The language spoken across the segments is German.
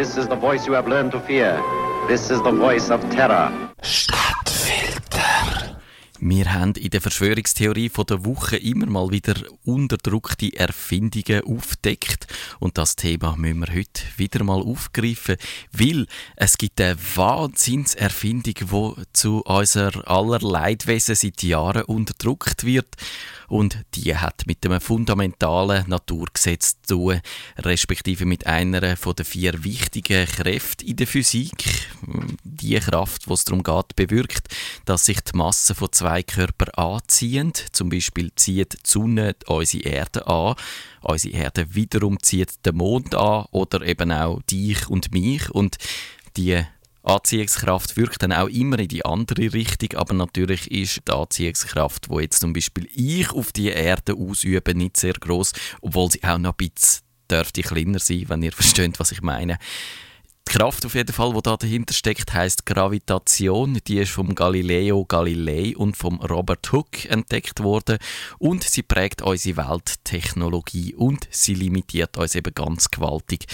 This is the voice you have learned to fear. This is the voice of terror. Wir haben in der Verschwörungstheorie von der Woche immer mal wieder unterdrückte Erfindungen aufdeckt und das Thema müssen wir heute wieder mal aufgreifen, weil es gibt eine Wahnsinnserfindung, die zu unser aller Leidwesen seit Jahren unterdrückt wird und die hat mit einem fundamentalen Naturgesetz zu tun, respektive mit einer von den vier wichtigen Kräften in der Physik. Die Kraft, wo es darum geht, bewirkt, dass sich die Masse von zwei Körpern anziehen. Zum Beispiel zieht die Sonne unsere Erde an, unsere Erde wiederum zieht den Mond an oder eben auch dich und mich und die Anziehungskraft wirkt dann auch immer in die andere Richtung, aber natürlich ist die Anziehungskraft, wo jetzt zum Beispiel ich auf die Erde ausübe, nicht sehr groß, obwohl sie auch noch ein bisschen dürfte kleiner sein, wenn ihr versteht, was ich meine. Die Kraft auf jeden Fall, die da dahinter steckt, heißt Gravitation. Die ist vom Galileo Galilei und vom Robert Hooke entdeckt worden und sie prägt unsere Welttechnologie und sie limitiert uns eben ganz gewaltig.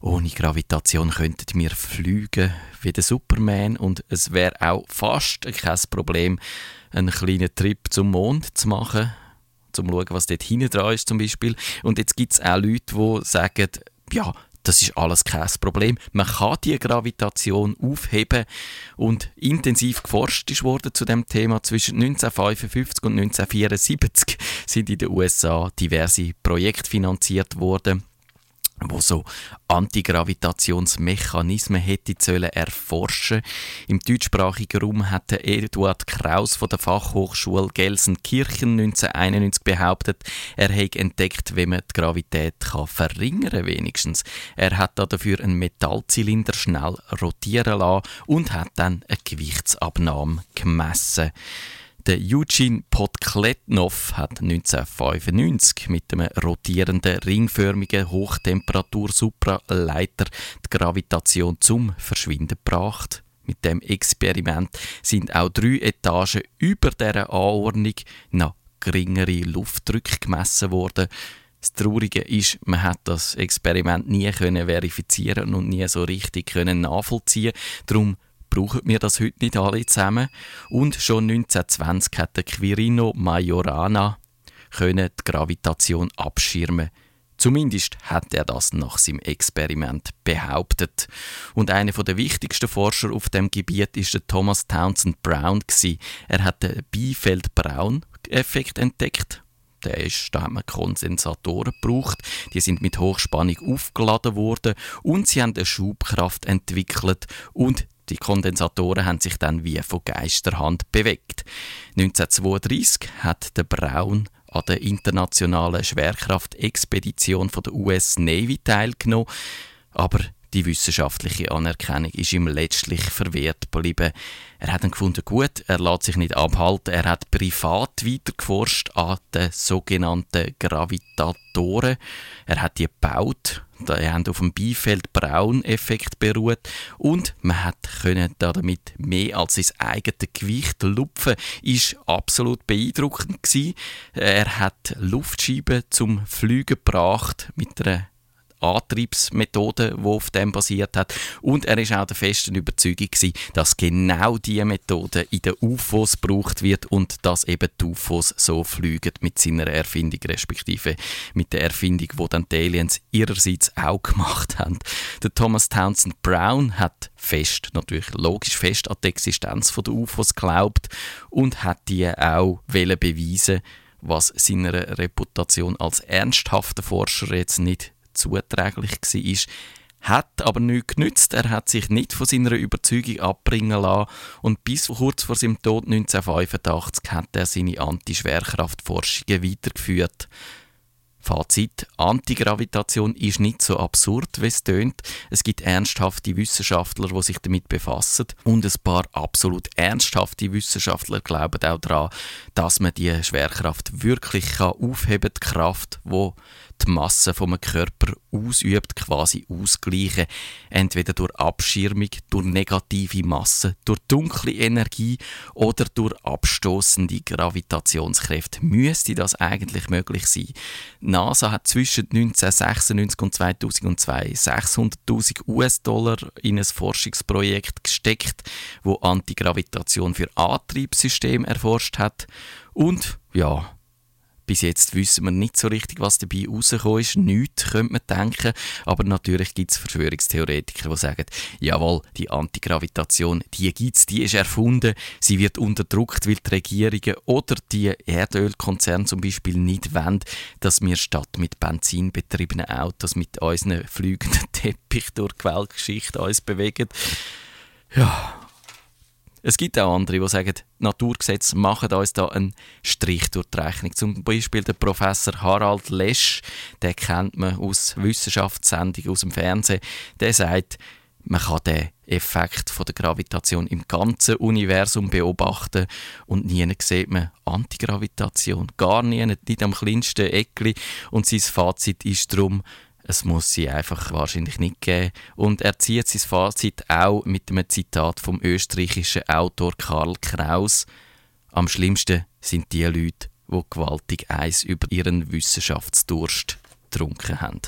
Ohne Gravitation könnten wir fliegen wie der Superman und es wäre auch fast kein Problem, einen kleinen Trip zum Mond zu machen zum schauen, was dort hinten dran ist zum Beispiel. Und jetzt gibt es auch Leute, die sagen, ja, das ist alles kein Problem. Man kann die Gravitation aufheben und intensiv geforscht ist worden zu dem Thema. Zwischen 1955 und 1974 sind in den USA diverse Projekte finanziert worden wo so Antigravitationsmechanismen hätte sollen erforschen. Im deutschsprachigen Raum hatte Eduard Kraus von der Fachhochschule Gelsenkirchen 1991 behauptet, er hätte entdeckt, wie man die Gravität kann verringern wenigstens. Er hat dafür einen Metallzylinder schnell rotieren lassen und hat dann eine Gewichtsabnahme gemessen. Der Eugene Podkletnov hat 1995 mit einem rotierenden, ringförmigen Hochtemperatur-Supraleiter die Gravitation zum Verschwinden gebracht. Mit dem Experiment sind auch drei Etagen über dieser Anordnung noch geringere Luftdrücke gemessen worden. Das Traurige ist, man hat das Experiment nie können verifizieren und nie so richtig können nachvollziehen. Darum brauchen wir das heute nicht alle zusammen. Und schon 1920 hat Quirino Majorana die Gravitation abschirmen. Zumindest hat er das nach seinem Experiment behauptet. Und einer der wichtigsten Forscher auf dem Gebiet ist der Thomas Townsend Brown. Er hat den Biefeld-Braun-Effekt entdeckt. Der ist, da haben wir Kondensatoren gebraucht. Die sind mit Hochspannung aufgeladen worden und sie haben eine Schubkraft entwickelt und die Kondensatoren haben sich dann wie von Geisterhand bewegt. 1932 hat der Braun an der internationalen Schwerkraftexpedition der US Navy teilgenommen, aber die wissenschaftliche Anerkennung ist ihm letztlich verwehrt geblieben. Er hat dann gefunden, gut, er lässt sich nicht abhalten. Er hat privat weitergeforscht an den sogenannten Gravitatoren. Er hat die gebaut. Die haben auf dem Biefeld-Braun-Effekt beruht und man hat können damit mehr als sein eigenes Gewicht lupfen. Ist absolut beeindruckend gewesen. Er hat Luftscheiben zum Fliegen gebracht mit einer Antriebsmethode, die auf dem basiert hat. Und er ist auch der festen Überzeugung gewesen, dass genau diese Methode in den UFOs gebraucht wird und dass eben die UFOs so fliegen mit seiner Erfindung, respektive mit der Erfindung, die dann die Aliens ihrerseits auch gemacht haben. Der Thomas Townsend Brown hat fest, natürlich logisch fest an die Existenz der UFOs geglaubt und hat die auch beweisen was seiner Reputation als ernsthafter Forscher jetzt nicht zuträglich war, hat aber nichts genützt. Er hat sich nicht von seiner Überzeugung abbringen lassen und bis kurz vor seinem Tod 1985 hat er seine Antischwerkraftforschungen weitergeführt. Fazit: Antigravitation ist nicht so absurd, wie es tönt. Es gibt ernsthafte Wissenschaftler, die sich damit befassen. Und ein paar absolut ernsthafte Wissenschaftler glauben auch daran, dass man die Schwerkraft wirklich aufheben kann. Die Kraft, die die Masse vom Körper ausübt, quasi ausgleichen. Entweder durch Abschirmung, durch negative Masse, durch dunkle Energie oder durch abstoßende Gravitationskräfte. Müsste das eigentlich möglich sein? NASA hat zwischen 1996 und 2002 600.000 US-Dollar in ein Forschungsprojekt gesteckt, wo Antigravitation für Antriebssysteme erforscht hat. Und ja, bis jetzt wissen wir nicht so richtig, was dabei rausgekommen ist. Nichts könnte man denken. Aber natürlich gibt es Verschwörungstheoretiker, die sagen, jawohl, die Antigravitation, die gibt es, die ist erfunden. Sie wird unterdrückt, weil die Regierungen oder die Erdölkonzerne zum Beispiel nicht wollen, dass wir statt mit Benzin betriebenen Autos mit unseren fliegenden Teppich durch die Weltgeschichte uns bewegen. Ja, es gibt auch andere, die sagen, Naturgesetze machen uns da einen Strich durch die Rechnung. Zum Beispiel der Professor Harald Lesch, den kennt man aus Wissenschaftssendungen aus dem Fernsehen, der sagt, man kann den Effekt von der Gravitation im ganzen Universum beobachten und nie sieht man Antigravitation. Gar nie, nicht am kleinsten Eckli. Und sein Fazit ist darum, es muss sie einfach wahrscheinlich nicht geben. Und er zieht sein Fazit auch mit einem Zitat vom österreichischen Autor Karl Kraus. Am schlimmsten sind die Leute, die gewaltig Eis über ihren Wissenschaftsdurst getrunken haben.